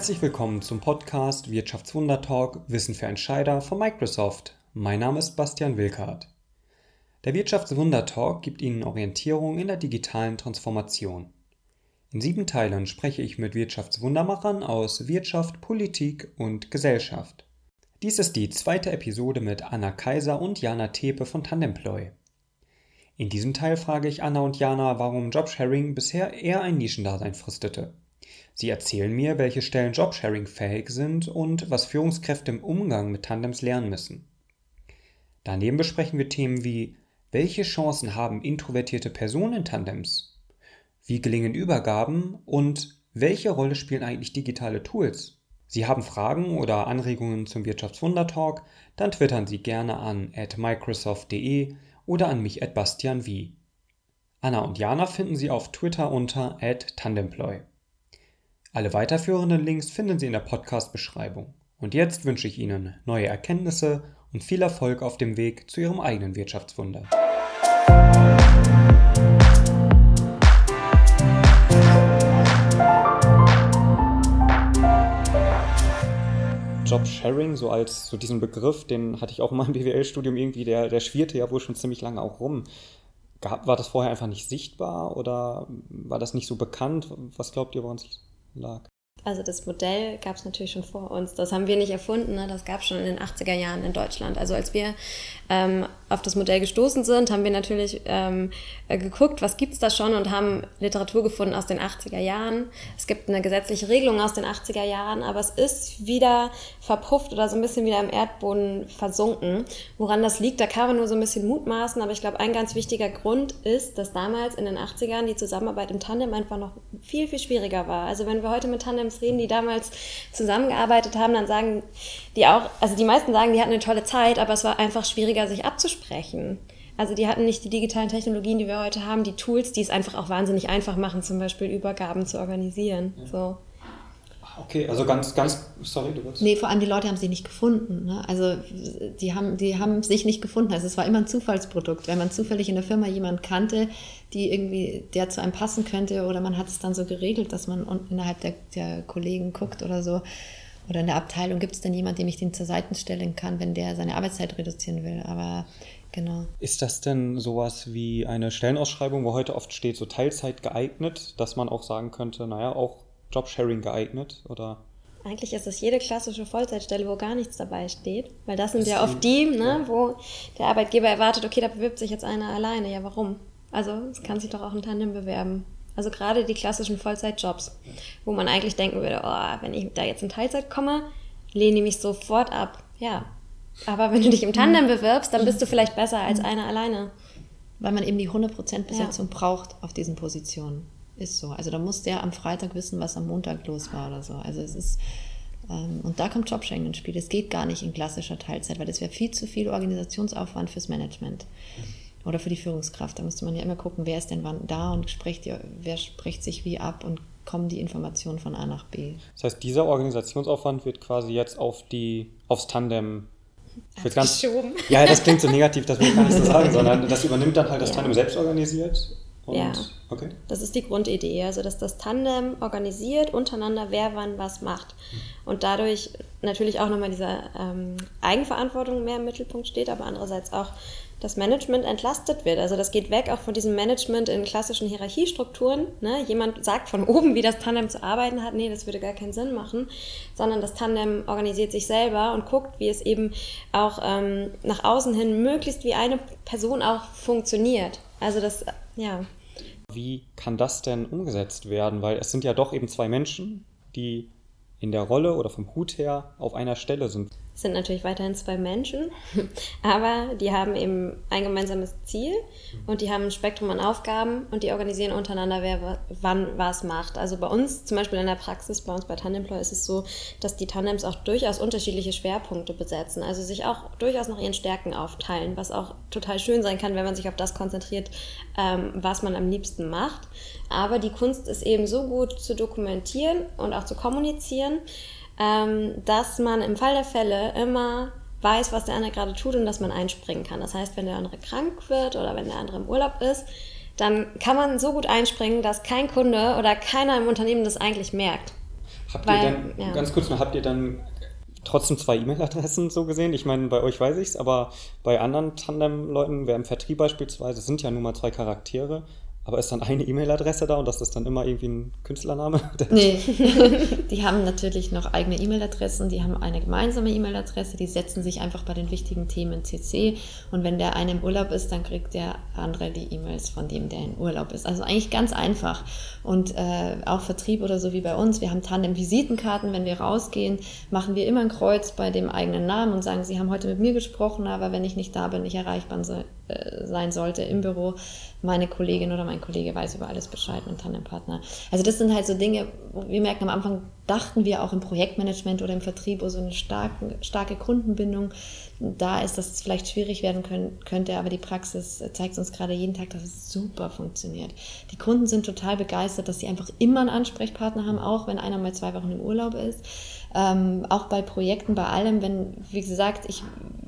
Herzlich willkommen zum Podcast Wirtschaftswunder Talk Wissen für Entscheider von Microsoft. Mein Name ist Bastian Wilkart. Der Wirtschaftswunder Talk gibt Ihnen Orientierung in der digitalen Transformation. In sieben Teilen spreche ich mit Wirtschaftswundermachern aus Wirtschaft, Politik und Gesellschaft. Dies ist die zweite Episode mit Anna Kaiser und Jana Tepe von Tandemploy. In diesem Teil frage ich Anna und Jana, warum Jobsharing bisher eher ein Nischendasein fristete. Sie erzählen mir, welche Stellen Jobsharing fähig sind und was Führungskräfte im Umgang mit Tandems lernen müssen. Daneben besprechen wir Themen wie welche Chancen haben introvertierte Personen in Tandems? Wie gelingen Übergaben und welche Rolle spielen eigentlich digitale Tools? Sie haben Fragen oder Anregungen zum Wirtschaftswunder-Talk, dann twittern Sie gerne an microsoft.de oder an mich at Bastian. Anna und Jana finden Sie auf Twitter unter Tandemploy. Alle weiterführenden Links finden Sie in der Podcast-Beschreibung. Und jetzt wünsche ich Ihnen neue Erkenntnisse und viel Erfolg auf dem Weg zu Ihrem eigenen Wirtschaftswunder. Jobsharing, so als so diesen Begriff, den hatte ich auch in meinem BWL-Studium irgendwie, der, der schwirrte ja wohl schon ziemlich lange auch rum. Gab, war das vorher einfach nicht sichtbar oder war das nicht so bekannt? Was glaubt ihr, woran es lag? Also das Modell gab es natürlich schon vor uns. Das haben wir nicht erfunden, ne? das gab es schon in den 80er Jahren in Deutschland. Also als wir ähm, auf das Modell gestoßen sind, haben wir natürlich ähm, äh, geguckt, was gibt's da schon und haben Literatur gefunden aus den 80er Jahren. Es gibt eine gesetzliche Regelung aus den 80er Jahren, aber es ist wieder verpufft oder so ein bisschen wieder im Erdboden versunken. Woran das liegt, da kann man nur so ein bisschen mutmaßen, aber ich glaube, ein ganz wichtiger Grund ist, dass damals in den 80ern die Zusammenarbeit im Tandem einfach noch viel, viel schwieriger war. Also wenn wir heute mit Tandems reden, die damals zusammengearbeitet haben, dann sagen die auch, also die meisten sagen, die hatten eine tolle Zeit, aber es war einfach schwieriger, sich abzusprechen sprechen. Also die hatten nicht die digitalen Technologien, die wir heute haben, die Tools, die es einfach auch wahnsinnig einfach machen, zum Beispiel Übergaben zu organisieren. Ja. So. Okay, also ganz, ganz, sorry, du wirst. Nee, vor allem die Leute haben sie nicht gefunden. Ne? Also die haben, die haben sich nicht gefunden. Also es war immer ein Zufallsprodukt. Wenn man zufällig in der Firma jemanden kannte, die irgendwie, der zu einem passen könnte, oder man hat es dann so geregelt, dass man innerhalb der, der Kollegen guckt oder so, oder in der Abteilung gibt es dann jemanden, dem ich den zur Seite stellen kann, wenn der seine Arbeitszeit reduzieren will. Aber genau. Ist das denn sowas wie eine Stellenausschreibung, wo heute oft steht, so Teilzeit geeignet, dass man auch sagen könnte, naja, auch Jobsharing geeignet oder? Eigentlich ist es jede klassische Vollzeitstelle, wo gar nichts dabei steht. Weil das sind das ja oft die, ne, wo der Arbeitgeber erwartet, okay, da bewirbt sich jetzt einer alleine. Ja, warum? Also, es kann sich doch auch ein Tandem bewerben. Also gerade die klassischen Vollzeitjobs, wo man eigentlich denken würde, oh, wenn ich da jetzt in Teilzeit komme, lehne ich mich sofort ab. Ja. Aber wenn du dich im Tandem bewirbst, dann bist du vielleicht besser als einer alleine. Weil man eben die 100% Besetzung ja. braucht auf diesen Positionen. Ist so. Also da muss der am Freitag wissen, was am Montag los war oder so. Also es ist, ähm, und da kommt Jobsharing ins Spiel. Es geht gar nicht in klassischer Teilzeit, weil das wäre viel zu viel Organisationsaufwand fürs Management oder für die Führungskraft. Da müsste man ja immer gucken, wer ist denn wann da und spricht, wer spricht sich wie ab und kommen die Informationen von A nach B. Das heißt, dieser Organisationsaufwand wird quasi jetzt auf die, aufs Tandem ganz, Ja, das klingt so negativ, das will ich gar nicht so sagen, sondern das übernimmt dann halt das ja. Tandem selbst organisiert. Und, ja, okay. das ist die Grundidee, also dass das Tandem organisiert untereinander, wer wann was macht. Und dadurch natürlich auch nochmal diese ähm, Eigenverantwortung mehr im Mittelpunkt steht, aber andererseits auch das Management entlastet wird. Also das geht weg auch von diesem Management in klassischen Hierarchiestrukturen. Ne? Jemand sagt von oben, wie das Tandem zu arbeiten hat. Nee, das würde gar keinen Sinn machen. Sondern das Tandem organisiert sich selber und guckt, wie es eben auch ähm, nach außen hin möglichst wie eine Person auch funktioniert. Also das, ja. Wie kann das denn umgesetzt werden? Weil es sind ja doch eben zwei Menschen, die in der Rolle oder vom Hut her auf einer Stelle sind sind natürlich weiterhin zwei Menschen, aber die haben eben ein gemeinsames Ziel und die haben ein Spektrum an Aufgaben und die organisieren untereinander, wer wann was macht. Also bei uns, zum Beispiel in der Praxis, bei uns bei Tandemploy ist es so, dass die Tandems auch durchaus unterschiedliche Schwerpunkte besetzen, also sich auch durchaus nach ihren Stärken aufteilen, was auch total schön sein kann, wenn man sich auf das konzentriert, ähm, was man am liebsten macht. Aber die Kunst ist eben so gut zu dokumentieren und auch zu kommunizieren, ähm, dass man im Fall der Fälle immer weiß, was der andere gerade tut und dass man einspringen kann. Das heißt, wenn der andere krank wird oder wenn der andere im Urlaub ist, dann kann man so gut einspringen, dass kein Kunde oder keiner im Unternehmen das eigentlich merkt. Habt Weil, ihr denn, ja. ganz kurz noch, habt ihr dann trotzdem zwei E-Mail-Adressen so gesehen? Ich meine, bei euch weiß ich es, aber bei anderen Tandem-Leuten, wer im Vertrieb beispielsweise, sind ja nun mal zwei Charaktere. Aber ist dann eine E-Mail-Adresse da und das ist dann immer irgendwie ein Künstlername? Nee, die haben natürlich noch eigene E-Mail-Adressen, die haben eine gemeinsame E-Mail-Adresse, die setzen sich einfach bei den wichtigen Themen CC und wenn der eine im Urlaub ist, dann kriegt der andere die E-Mails von dem, der in Urlaub ist. Also eigentlich ganz einfach. Und äh, auch Vertrieb oder so wie bei uns, wir haben Tandem-Visitenkarten, wenn wir rausgehen, machen wir immer ein Kreuz bei dem eigenen Namen und sagen, Sie haben heute mit mir gesprochen, aber wenn ich nicht da bin, nicht erreichbar äh, sein sollte im Büro, meine Kollegin oder mein Kollege weiß über alles Bescheid, mein Tandempartner. Also das sind halt so Dinge, wo wir merken, am Anfang dachten wir auch im Projektmanagement oder im Vertrieb, wo so eine starke, starke Kundenbindung da ist, dass es vielleicht schwierig werden können, könnte, aber die Praxis zeigt uns gerade jeden Tag, dass es super funktioniert. Die Kunden sind total begeistert, dass sie einfach immer einen Ansprechpartner haben, auch wenn einer mal zwei Wochen im Urlaub ist. Ähm, auch bei Projekten, bei allem, wenn, wie gesagt, ich,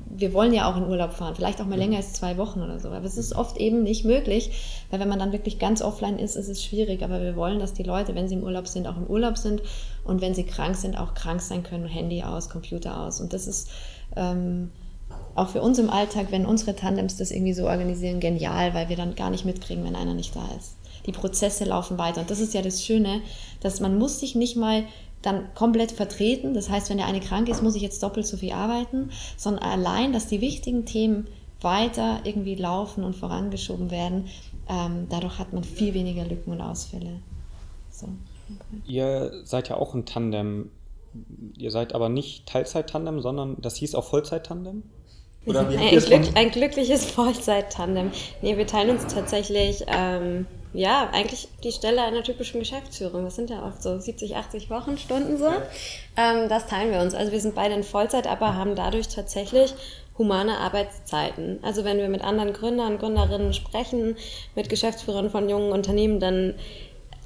wir wollen ja auch in Urlaub fahren, vielleicht auch mal länger als zwei Wochen oder so, aber es ist oft eben nicht möglich, weil wenn man dann wirklich ganz offline ist, ist es schwierig, aber wir wollen, dass die Leute, wenn sie im Urlaub sind, auch im Urlaub sind und wenn sie krank sind, auch krank sein können, Handy aus, Computer aus und das ist ähm, auch für uns im Alltag, wenn unsere Tandems das irgendwie so organisieren, genial, weil wir dann gar nicht mitkriegen, wenn einer nicht da ist. Die Prozesse laufen weiter und das ist ja das Schöne, dass man muss sich nicht mal dann komplett vertreten. Das heißt, wenn der eine krank ist, muss ich jetzt doppelt so viel arbeiten, sondern allein, dass die wichtigen Themen weiter irgendwie laufen und vorangeschoben werden. Ähm, dadurch hat man viel weniger Lücken und Ausfälle. So, okay. Ihr seid ja auch ein Tandem. Ihr seid aber nicht Teilzeit-Tandem, sondern das hieß auch Vollzeit-Tandem? Oder wie ein, Glück, ein glückliches Vollzeit-Tandem. Nee, wir teilen uns tatsächlich ähm, ja, eigentlich die Stelle einer typischen Geschäftsführung. Das sind ja oft so 70, 80 Wochenstunden so. Ähm, das teilen wir uns. Also wir sind beide in Vollzeit, aber haben dadurch tatsächlich humane Arbeitszeiten. Also wenn wir mit anderen Gründern, Gründerinnen sprechen, mit Geschäftsführern von jungen Unternehmen, dann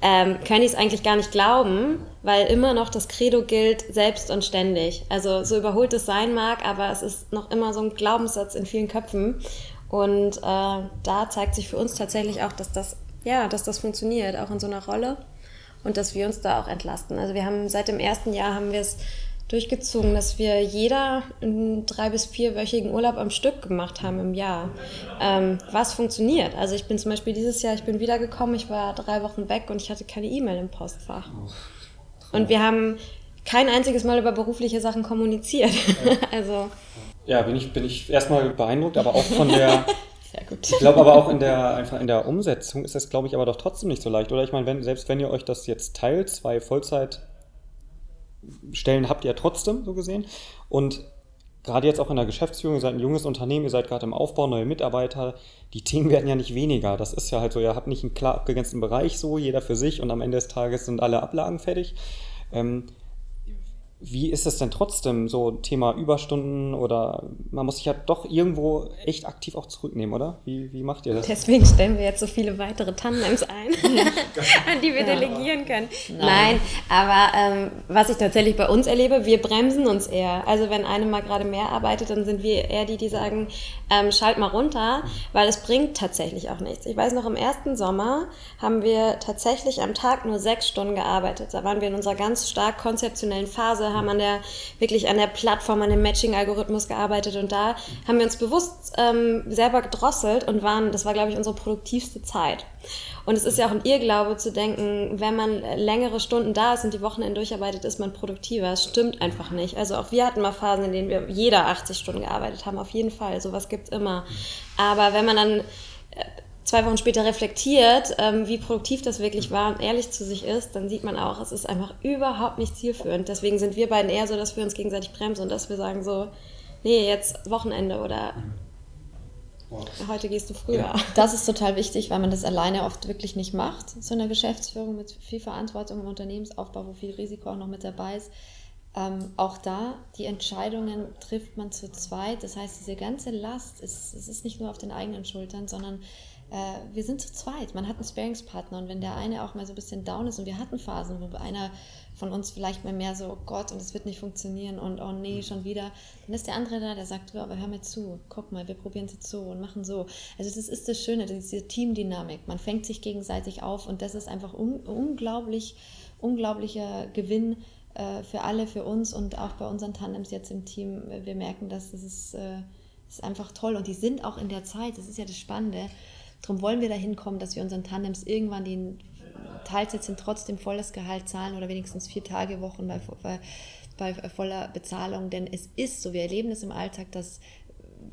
ähm, können die es eigentlich gar nicht glauben, weil immer noch das Credo gilt, selbst und ständig. Also so überholt es sein mag, aber es ist noch immer so ein Glaubenssatz in vielen Köpfen. Und äh, da zeigt sich für uns tatsächlich auch, dass das ja, dass das funktioniert, auch in so einer Rolle und dass wir uns da auch entlasten. Also wir haben seit dem ersten Jahr haben wir es durchgezogen, dass wir jeder einen drei- bis vierwöchigen Urlaub am Stück gemacht haben im Jahr. Ähm, was funktioniert? Also ich bin zum Beispiel dieses Jahr, ich bin wiedergekommen, ich war drei Wochen weg und ich hatte keine E-Mail im Postfach. Und wir haben kein einziges Mal über berufliche Sachen kommuniziert. also ja, bin ich, bin ich erstmal beeindruckt, aber auch von der Sehr gut. Ich glaube aber auch in der, einfach in der Umsetzung ist das, glaube ich, aber doch trotzdem nicht so leicht, oder? Ich meine, wenn, selbst wenn ihr euch das jetzt teilt, zwei Vollzeitstellen habt ihr trotzdem, so gesehen. Und gerade jetzt auch in der Geschäftsführung, ihr seid ein junges Unternehmen, ihr seid gerade im Aufbau, neue Mitarbeiter, die Themen werden ja nicht weniger. Das ist ja halt so, ihr habt nicht einen klar abgegrenzten Bereich so, jeder für sich und am Ende des Tages sind alle Ablagen fertig. Ähm, wie ist es denn trotzdem so Thema Überstunden oder man muss sich ja doch irgendwo echt aktiv auch zurücknehmen, oder? Wie, wie macht ihr das? Deswegen stellen wir jetzt so viele weitere Tandems ein, an die wir ja. delegieren können. Nein, Nein aber ähm, was ich tatsächlich bei uns erlebe, wir bremsen uns eher. Also wenn eine mal gerade mehr arbeitet, dann sind wir eher die, die sagen, ähm, schalt mal runter, weil es bringt tatsächlich auch nichts. Ich weiß noch, im ersten Sommer haben wir tatsächlich am Tag nur sechs Stunden gearbeitet. Da waren wir in unserer ganz stark konzeptionellen Phase haben an der, wirklich an der Plattform, an dem Matching-Algorithmus gearbeitet und da haben wir uns bewusst ähm, selber gedrosselt und waren, das war, glaube ich, unsere produktivste Zeit. Und es ist ja auch ein Irrglaube zu denken, wenn man längere Stunden da ist und die Wochenende durcharbeitet, ist man produktiver. Das stimmt einfach nicht. Also auch wir hatten mal Phasen, in denen wir jeder 80 Stunden gearbeitet haben, auf jeden Fall. Sowas gibt es immer. Aber wenn man dann äh, zwei Wochen später reflektiert, ähm, wie produktiv das wirklich war und ehrlich zu sich ist, dann sieht man auch, es ist einfach überhaupt nicht zielführend. Deswegen sind wir beiden eher so, dass wir uns gegenseitig bremsen und dass wir sagen so, nee, jetzt Wochenende oder heute gehst du früher. Das ist total wichtig, weil man das alleine oft wirklich nicht macht, so eine Geschäftsführung mit viel Verantwortung im Unternehmensaufbau, wo viel Risiko auch noch mit dabei ist. Ähm, auch da, die Entscheidungen trifft man zu zweit. Das heißt, diese ganze Last, ist, es ist nicht nur auf den eigenen Schultern, sondern äh, wir sind zu zweit. Man hat einen Sparingspartner und wenn der eine auch mal so ein bisschen down ist und wir hatten Phasen, wo einer von uns vielleicht mal mehr so, oh Gott, und es wird nicht funktionieren und oh nee, schon wieder, dann ist der andere da, der sagt, aber hör mir zu, guck mal, wir probieren es jetzt so und machen so. Also das ist das Schöne, diese Teamdynamik. Man fängt sich gegenseitig auf und das ist einfach un unglaublich, unglaublicher Gewinn äh, für alle, für uns und auch bei unseren Tandems jetzt im Team. Wir merken, dass das ist, äh, ist einfach toll und die sind auch in der Zeit, das ist ja das Spannende. Darum wollen wir dahin kommen, dass wir unseren Tandems irgendwann den Teilzeit sind trotzdem volles Gehalt zahlen oder wenigstens vier Tage Wochen bei, bei, bei voller Bezahlung. Denn es ist so, wir erleben es im Alltag, dass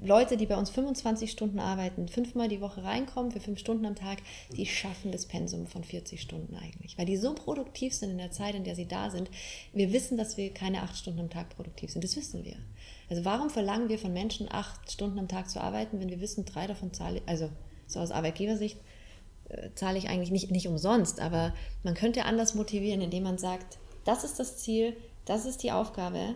Leute, die bei uns 25 Stunden arbeiten, fünfmal die Woche reinkommen für fünf Stunden am Tag, die schaffen das Pensum von 40 Stunden eigentlich, weil die so produktiv sind in der Zeit, in der sie da sind. Wir wissen, dass wir keine acht Stunden am Tag produktiv sind. Das wissen wir. Also warum verlangen wir von Menschen acht Stunden am Tag zu arbeiten, wenn wir wissen, drei davon zahle, also so aus Arbeitgebersicht äh, zahle ich eigentlich nicht, nicht umsonst, aber man könnte anders motivieren, indem man sagt, das ist das Ziel, das ist die Aufgabe,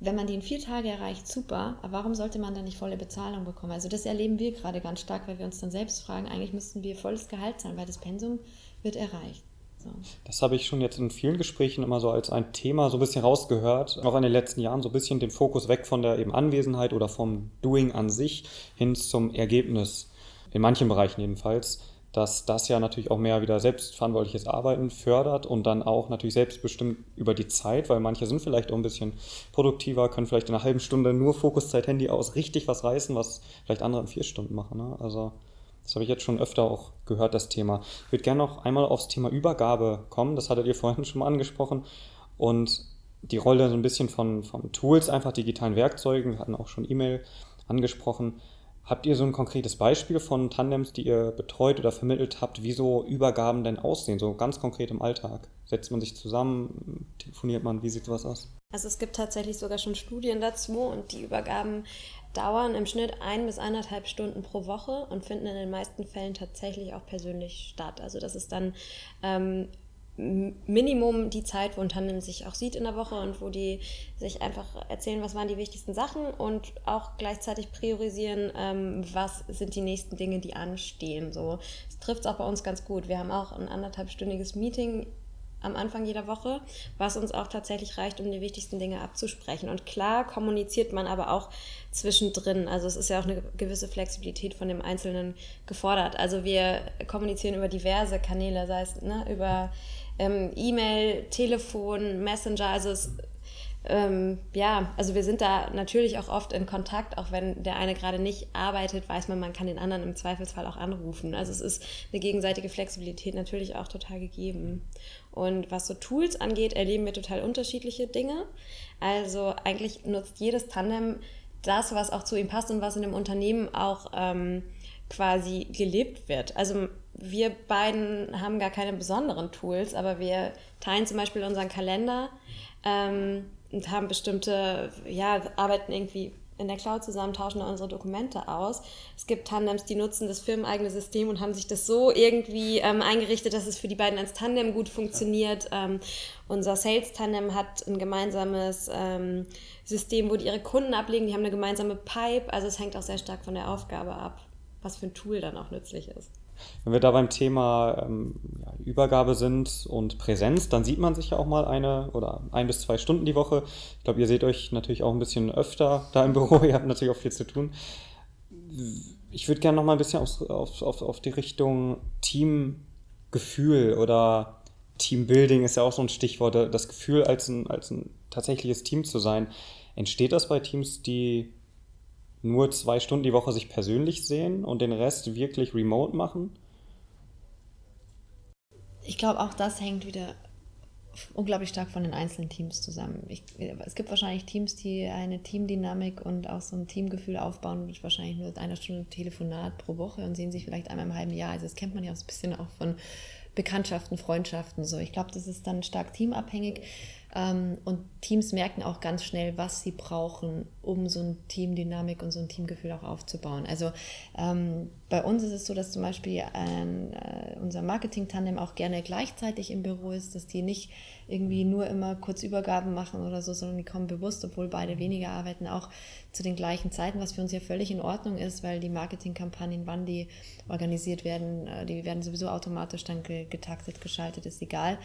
wenn man die in vier Tage erreicht, super, aber warum sollte man dann nicht volle Bezahlung bekommen? Also das erleben wir gerade ganz stark, weil wir uns dann selbst fragen, eigentlich müssten wir volles Gehalt zahlen, weil das Pensum wird erreicht. So. Das habe ich schon jetzt in vielen Gesprächen immer so als ein Thema so ein bisschen rausgehört, auch in den letzten Jahren so ein bisschen den Fokus weg von der eben Anwesenheit oder vom Doing an sich hin zum Ergebnis. In manchen Bereichen jedenfalls dass das ja natürlich auch mehr wieder selbstverantwortliches Arbeiten fördert und dann auch natürlich selbstbestimmt über die Zeit, weil manche sind vielleicht auch ein bisschen produktiver, können vielleicht in einer halben Stunde nur Fokuszeit Handy aus richtig was reißen, was vielleicht andere in vier Stunden machen. Ne? Also das habe ich jetzt schon öfter auch gehört, das Thema. Ich würde gerne noch einmal aufs Thema Übergabe kommen, das hattet ihr vorhin schon mal angesprochen und die Rolle so ein bisschen von, von Tools, einfach digitalen Werkzeugen, wir hatten auch schon E-Mail angesprochen. Habt ihr so ein konkretes Beispiel von Tandems, die ihr betreut oder vermittelt habt, wie so Übergaben denn aussehen, so ganz konkret im Alltag? Setzt man sich zusammen, telefoniert man, wie sieht sowas aus? Also es gibt tatsächlich sogar schon Studien dazu und die Übergaben dauern im Schnitt ein bis eineinhalb Stunden pro Woche und finden in den meisten Fällen tatsächlich auch persönlich statt. Also das ist dann ähm, Minimum die Zeit, wo ein Tandem sich auch sieht in der Woche und wo die sich einfach erzählen, was waren die wichtigsten Sachen und auch gleichzeitig priorisieren, ähm, was sind die nächsten Dinge, die anstehen. So, das trifft es auch bei uns ganz gut. Wir haben auch ein anderthalbstündiges Meeting am Anfang jeder Woche, was uns auch tatsächlich reicht, um die wichtigsten Dinge abzusprechen. Und klar kommuniziert man aber auch zwischendrin. Also es ist ja auch eine gewisse Flexibilität von dem Einzelnen gefordert. Also wir kommunizieren über diverse Kanäle, sei es ne, über ähm, E-Mail, Telefon, Messenger. Also es ähm, ja, also wir sind da natürlich auch oft in Kontakt, auch wenn der eine gerade nicht arbeitet, weiß man, man kann den anderen im Zweifelsfall auch anrufen. Also es ist eine gegenseitige Flexibilität natürlich auch total gegeben. Und was so Tools angeht, erleben wir total unterschiedliche Dinge. Also eigentlich nutzt jedes Tandem das, was auch zu ihm passt und was in dem Unternehmen auch ähm, quasi gelebt wird. Also wir beiden haben gar keine besonderen Tools, aber wir teilen zum Beispiel unseren Kalender ähm, und haben bestimmte, ja, arbeiten irgendwie in der Cloud zusammen, tauschen unsere Dokumente aus. Es gibt Tandems, die nutzen das firmeneigene System und haben sich das so irgendwie ähm, eingerichtet, dass es für die beiden als Tandem gut funktioniert. Ähm, unser Sales-Tandem hat ein gemeinsames ähm, System, wo die ihre Kunden ablegen. Die haben eine gemeinsame Pipe. Also es hängt auch sehr stark von der Aufgabe ab, was für ein Tool dann auch nützlich ist. Wenn wir da beim Thema ähm, ja, Übergabe sind und Präsenz, dann sieht man sich ja auch mal eine oder ein bis zwei Stunden die Woche. Ich glaube, ihr seht euch natürlich auch ein bisschen öfter da im Büro. ihr habt natürlich auch viel zu tun. Ich würde gerne noch mal ein bisschen auf, auf, auf, auf die Richtung Teamgefühl oder Teambuilding ist ja auch so ein Stichwort. Das Gefühl, als ein, als ein tatsächliches Team zu sein. Entsteht das bei Teams, die nur zwei Stunden die Woche sich persönlich sehen und den Rest wirklich remote machen? Ich glaube, auch das hängt wieder unglaublich stark von den einzelnen Teams zusammen. Ich, es gibt wahrscheinlich Teams, die eine Teamdynamik und auch so ein Teamgefühl aufbauen mit wahrscheinlich nur einer Stunde Telefonat pro Woche und sehen sich vielleicht einmal im halben Jahr. Also das kennt man ja auch so ein bisschen auch von Bekanntschaften, Freundschaften. So, ich glaube, das ist dann stark teamabhängig. Ähm, und Teams merken auch ganz schnell, was sie brauchen, um so eine Teamdynamik und so ein Teamgefühl auch aufzubauen. Also ähm, bei uns ist es so, dass zum Beispiel ein, äh, unser Marketing-Tandem auch gerne gleichzeitig im Büro ist, dass die nicht irgendwie nur immer kurz Übergaben machen oder so, sondern die kommen bewusst, obwohl beide weniger arbeiten, auch zu den gleichen Zeiten, was für uns ja völlig in Ordnung ist, weil die Marketingkampagnen, wann die organisiert werden, äh, die werden sowieso automatisch dann getaktet, geschaltet, ist egal.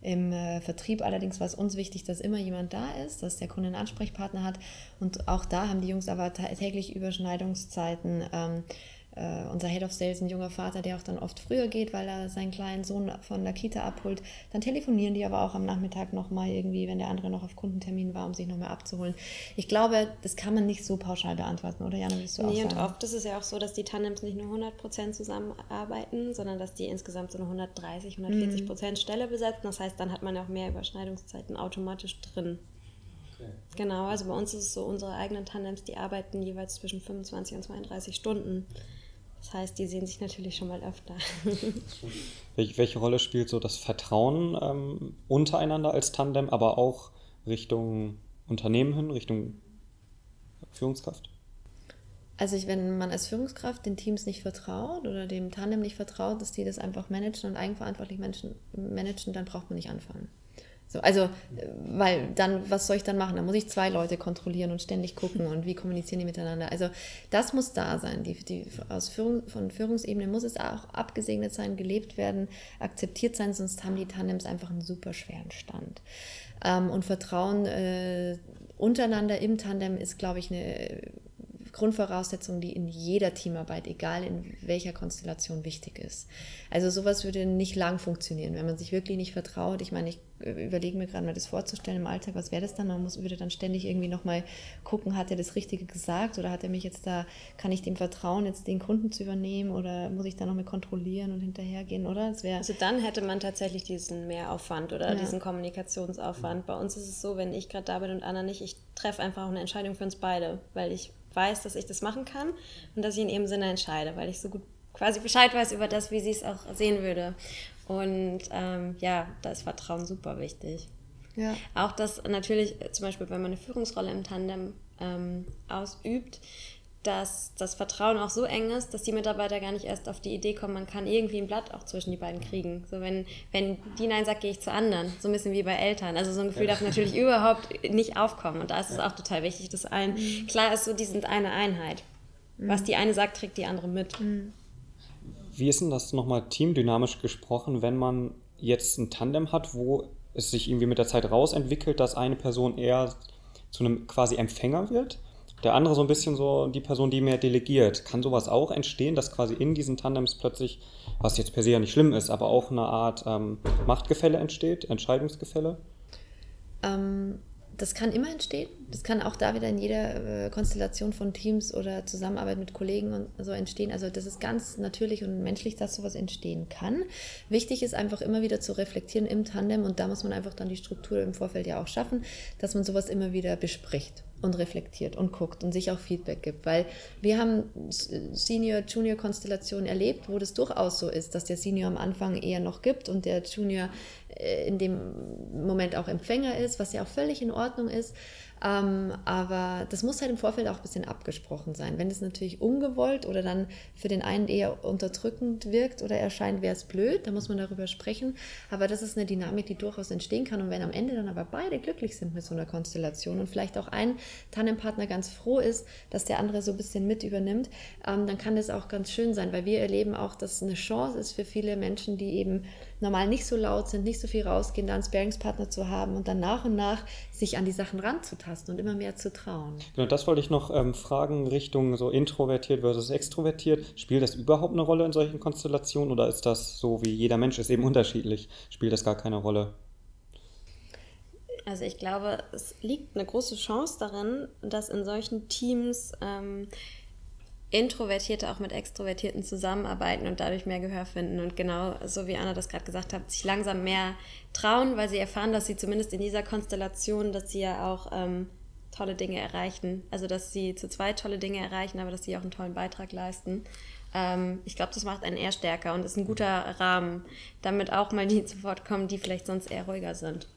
Im äh, Vertrieb allerdings war es uns wichtig, dass immer jemand da ist, dass der Kunde einen Ansprechpartner hat. Und auch da haben die Jungs aber täglich Überschneidungszeiten. Ähm, äh, unser Head of Sales, ein junger Vater, der auch dann oft früher geht, weil er seinen kleinen Sohn von der Kita abholt. Dann telefonieren die aber auch am Nachmittag nochmal irgendwie, wenn der andere noch auf Kundentermin war, um sich nochmal abzuholen. Ich glaube, das kann man nicht so pauschal beantworten, oder Jana, willst du nee, auch sagen? und oft ist es ja auch so, dass die Tandems nicht nur 100% zusammenarbeiten, sondern dass die insgesamt so eine 130, 140% mhm. Stelle besetzen. Das heißt, dann hat man auch mehr Überschneidungszeiten automatisch drin. Okay. Genau, also bei uns ist es so, unsere eigenen Tandems, die arbeiten jeweils zwischen 25 und 32 Stunden. Das heißt, die sehen sich natürlich schon mal öfter. welche, Rolle spielt so das Vertrauen ähm, untereinander als Tandem, aber auch Richtung Unternehmen hin, Richtung Führungskraft? Also ich, wenn man als Führungskraft den Teams nicht vertraut oder dem Tandem nicht vertraut, dass die das einfach managen und eigenverantwortlich managen, dann braucht man nicht anfangen. So, also, weil dann, was soll ich dann machen? Dann muss ich zwei Leute kontrollieren und ständig gucken und wie kommunizieren die miteinander. Also, das muss da sein. Die, die, aus Führung, von Führungsebene muss es auch abgesegnet sein, gelebt werden, akzeptiert sein, sonst haben die Tandems einfach einen super schweren Stand. Ähm, und Vertrauen äh, untereinander im Tandem ist, glaube ich, eine Grundvoraussetzung, die in jeder Teamarbeit, egal in welcher Konstellation, wichtig ist. Also sowas würde nicht lang funktionieren, wenn man sich wirklich nicht vertraut. Ich meine, ich äh, überlege mir gerade mal das vorzustellen im Alltag, was wäre das dann? Man muss, würde dann ständig irgendwie nochmal gucken, hat er das Richtige gesagt oder hat er mich jetzt da, kann ich dem vertrauen, jetzt den Kunden zu übernehmen oder muss ich da nochmal kontrollieren und hinterhergehen, oder? Das also dann hätte man tatsächlich diesen Mehraufwand oder ja. diesen Kommunikationsaufwand. Bei uns ist es so, wenn ich gerade da bin und Anna nicht, ich treffe einfach eine Entscheidung für uns beide, weil ich weiß, dass ich das machen kann und dass ich in ihrem Sinne entscheide, weil ich so gut quasi Bescheid weiß über das, wie sie es auch sehen würde. Und ähm, ja, da ist Vertrauen super wichtig. Ja. Auch dass natürlich, zum Beispiel, wenn man eine Führungsrolle im Tandem ähm, ausübt, dass das Vertrauen auch so eng ist, dass die Mitarbeiter gar nicht erst auf die Idee kommen, man kann irgendwie ein Blatt auch zwischen die beiden kriegen. So wenn, wenn die Nein sagt, gehe ich zu anderen. So ein bisschen wie bei Eltern. Also so ein Gefühl ja. darf natürlich überhaupt nicht aufkommen. Und da ist es auch total wichtig, dass allen mhm. klar ist, so die sind eine Einheit. Mhm. Was die eine sagt, trägt die andere mit. Mhm. Wie ist denn das nochmal teamdynamisch gesprochen, wenn man jetzt ein Tandem hat, wo es sich irgendwie mit der Zeit rausentwickelt, dass eine Person eher zu einem quasi Empfänger wird der andere so ein bisschen so die Person, die mehr delegiert. Kann sowas auch entstehen, dass quasi in diesen Tandems plötzlich, was jetzt per se ja nicht schlimm ist, aber auch eine Art ähm, Machtgefälle entsteht, Entscheidungsgefälle? Ähm, das kann immer entstehen. Das kann auch da wieder in jeder äh, Konstellation von Teams oder Zusammenarbeit mit Kollegen und so entstehen. Also das ist ganz natürlich und menschlich, dass sowas entstehen kann. Wichtig ist einfach immer wieder zu reflektieren im Tandem und da muss man einfach dann die Struktur im Vorfeld ja auch schaffen, dass man sowas immer wieder bespricht und reflektiert und guckt und sich auch Feedback gibt. Weil wir haben Senior-Junior-Konstellationen erlebt, wo das durchaus so ist, dass der Senior am Anfang eher noch gibt und der Junior äh, in dem Moment auch Empfänger ist, was ja auch völlig in Ordnung ist. Ähm, aber das muss halt im Vorfeld auch ein bisschen abgesprochen sein. Wenn es natürlich ungewollt oder dann für den einen eher unterdrückend wirkt oder erscheint, wäre es blöd, da muss man darüber sprechen. Aber das ist eine Dynamik, die durchaus entstehen kann. Und wenn am Ende dann aber beide glücklich sind mit so einer Konstellation und vielleicht auch ein Tandempartner ganz froh ist, dass der andere so ein bisschen mit übernimmt, ähm, dann kann das auch ganz schön sein, weil wir erleben auch, dass es eine Chance ist für viele Menschen, die eben normal nicht so laut sind, nicht so viel rausgehen, da einen Sparingspartner zu haben und dann nach und nach sich an die Sachen ranzutasten und immer mehr zu trauen. Genau, das wollte ich noch ähm, fragen, Richtung so introvertiert versus extrovertiert. Spielt das überhaupt eine Rolle in solchen Konstellationen oder ist das so wie jeder Mensch ist eben unterschiedlich? Spielt das gar keine Rolle? Also ich glaube, es liegt eine große Chance darin, dass in solchen Teams ähm, Introvertierte auch mit Extrovertierten zusammenarbeiten und dadurch mehr Gehör finden und genau so wie Anna das gerade gesagt hat, sich langsam mehr trauen, weil sie erfahren, dass sie zumindest in dieser Konstellation, dass sie ja auch ähm, tolle Dinge erreichen. Also dass sie zu zweit tolle Dinge erreichen, aber dass sie auch einen tollen Beitrag leisten. Ähm, ich glaube, das macht einen eher stärker und ist ein guter Rahmen, damit auch mal die zu Wort kommen, die vielleicht sonst eher ruhiger sind.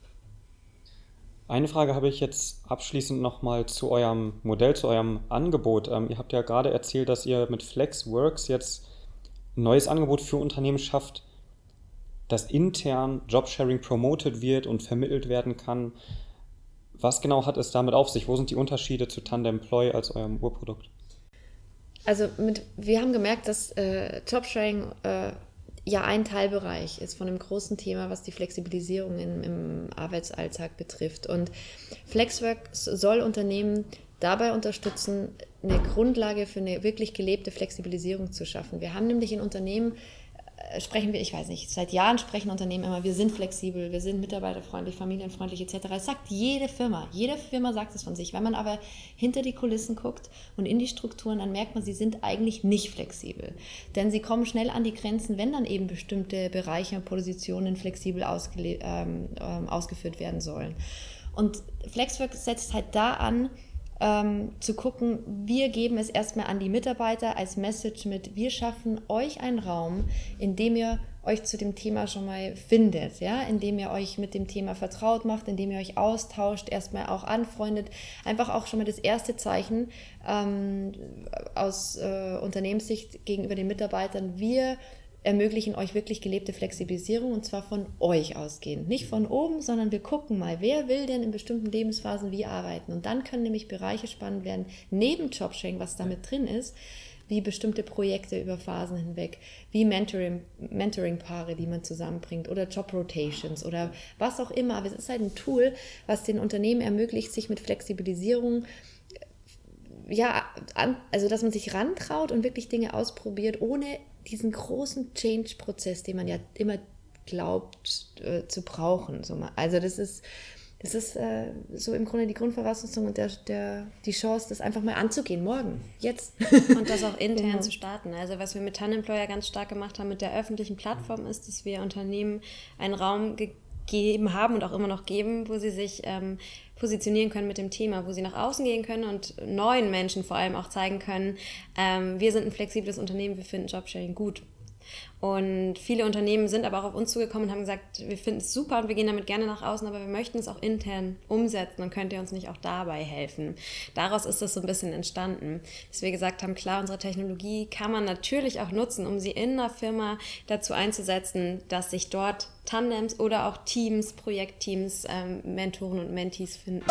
Eine Frage habe ich jetzt abschließend nochmal zu eurem Modell, zu eurem Angebot. Ähm, ihr habt ja gerade erzählt, dass ihr mit FlexWorks jetzt ein neues Angebot für Unternehmen schafft, das intern Jobsharing promoted wird und vermittelt werden kann. Was genau hat es damit auf sich? Wo sind die Unterschiede zu Tandemploy als eurem Urprodukt? Also mit, wir haben gemerkt, dass äh, Jobsharing äh, ja ein Teilbereich ist von einem großen Thema, was die Flexibilisierung im, im Arbeitsalltag betrifft. Und Flexwork soll Unternehmen dabei unterstützen, eine Grundlage für eine wirklich gelebte Flexibilisierung zu schaffen. Wir haben nämlich in Unternehmen sprechen wir, ich weiß nicht, seit Jahren sprechen Unternehmen immer, wir sind flexibel, wir sind mitarbeiterfreundlich, familienfreundlich etc. Das sagt jede Firma. Jede Firma sagt es von sich. Wenn man aber hinter die Kulissen guckt und in die Strukturen, dann merkt man, sie sind eigentlich nicht flexibel. Denn sie kommen schnell an die Grenzen, wenn dann eben bestimmte Bereiche und Positionen flexibel ähm, ähm, ausgeführt werden sollen. Und Flexwork setzt halt da an, ähm, zu gucken, wir geben es erstmal an die Mitarbeiter als Message mit, wir schaffen euch einen Raum, in dem ihr euch zu dem Thema schon mal findet, ja, indem ihr euch mit dem Thema vertraut macht, indem ihr euch austauscht, erstmal auch anfreundet, einfach auch schon mal das erste Zeichen ähm, aus äh, Unternehmenssicht gegenüber den Mitarbeitern. Wir ermöglichen euch wirklich gelebte Flexibilisierung und zwar von euch ausgehend. Nicht von oben, sondern wir gucken mal, wer will denn in bestimmten Lebensphasen wie arbeiten. Und dann können nämlich Bereiche spannend werden, neben Jobsharing, was damit drin ist, wie bestimmte Projekte über Phasen hinweg, wie Mentoring, Mentoring-Paare, die man zusammenbringt oder Job-Rotations oder was auch immer. Aber es ist halt ein Tool, was den Unternehmen ermöglicht, sich mit Flexibilisierung ja, an, also dass man sich rantraut und wirklich Dinge ausprobiert, ohne diesen großen Change-Prozess, den man ja immer glaubt äh, zu brauchen. So mal. Also das ist, das ist äh, so im Grunde die Grundvoraussetzung und der, der, die Chance, das einfach mal anzugehen, morgen, jetzt. Und das auch intern genau. zu starten. Also was wir mit Employer ganz stark gemacht haben mit der öffentlichen Plattform ist, dass wir Unternehmen einen Raum gegeben haben und auch immer noch geben, wo sie sich ähm, positionieren können mit dem Thema, wo sie nach außen gehen können und neuen Menschen vor allem auch zeigen können, ähm, wir sind ein flexibles Unternehmen, wir finden Jobsharing gut. Und viele Unternehmen sind aber auch auf uns zugekommen und haben gesagt, wir finden es super und wir gehen damit gerne nach außen, aber wir möchten es auch intern umsetzen und könnt ihr uns nicht auch dabei helfen. Daraus ist das so ein bisschen entstanden, dass wir gesagt haben, klar, unsere Technologie kann man natürlich auch nutzen, um sie in einer Firma dazu einzusetzen, dass sich dort Tandems oder auch Teams, Projektteams, ähm, Mentoren und Mentees finden.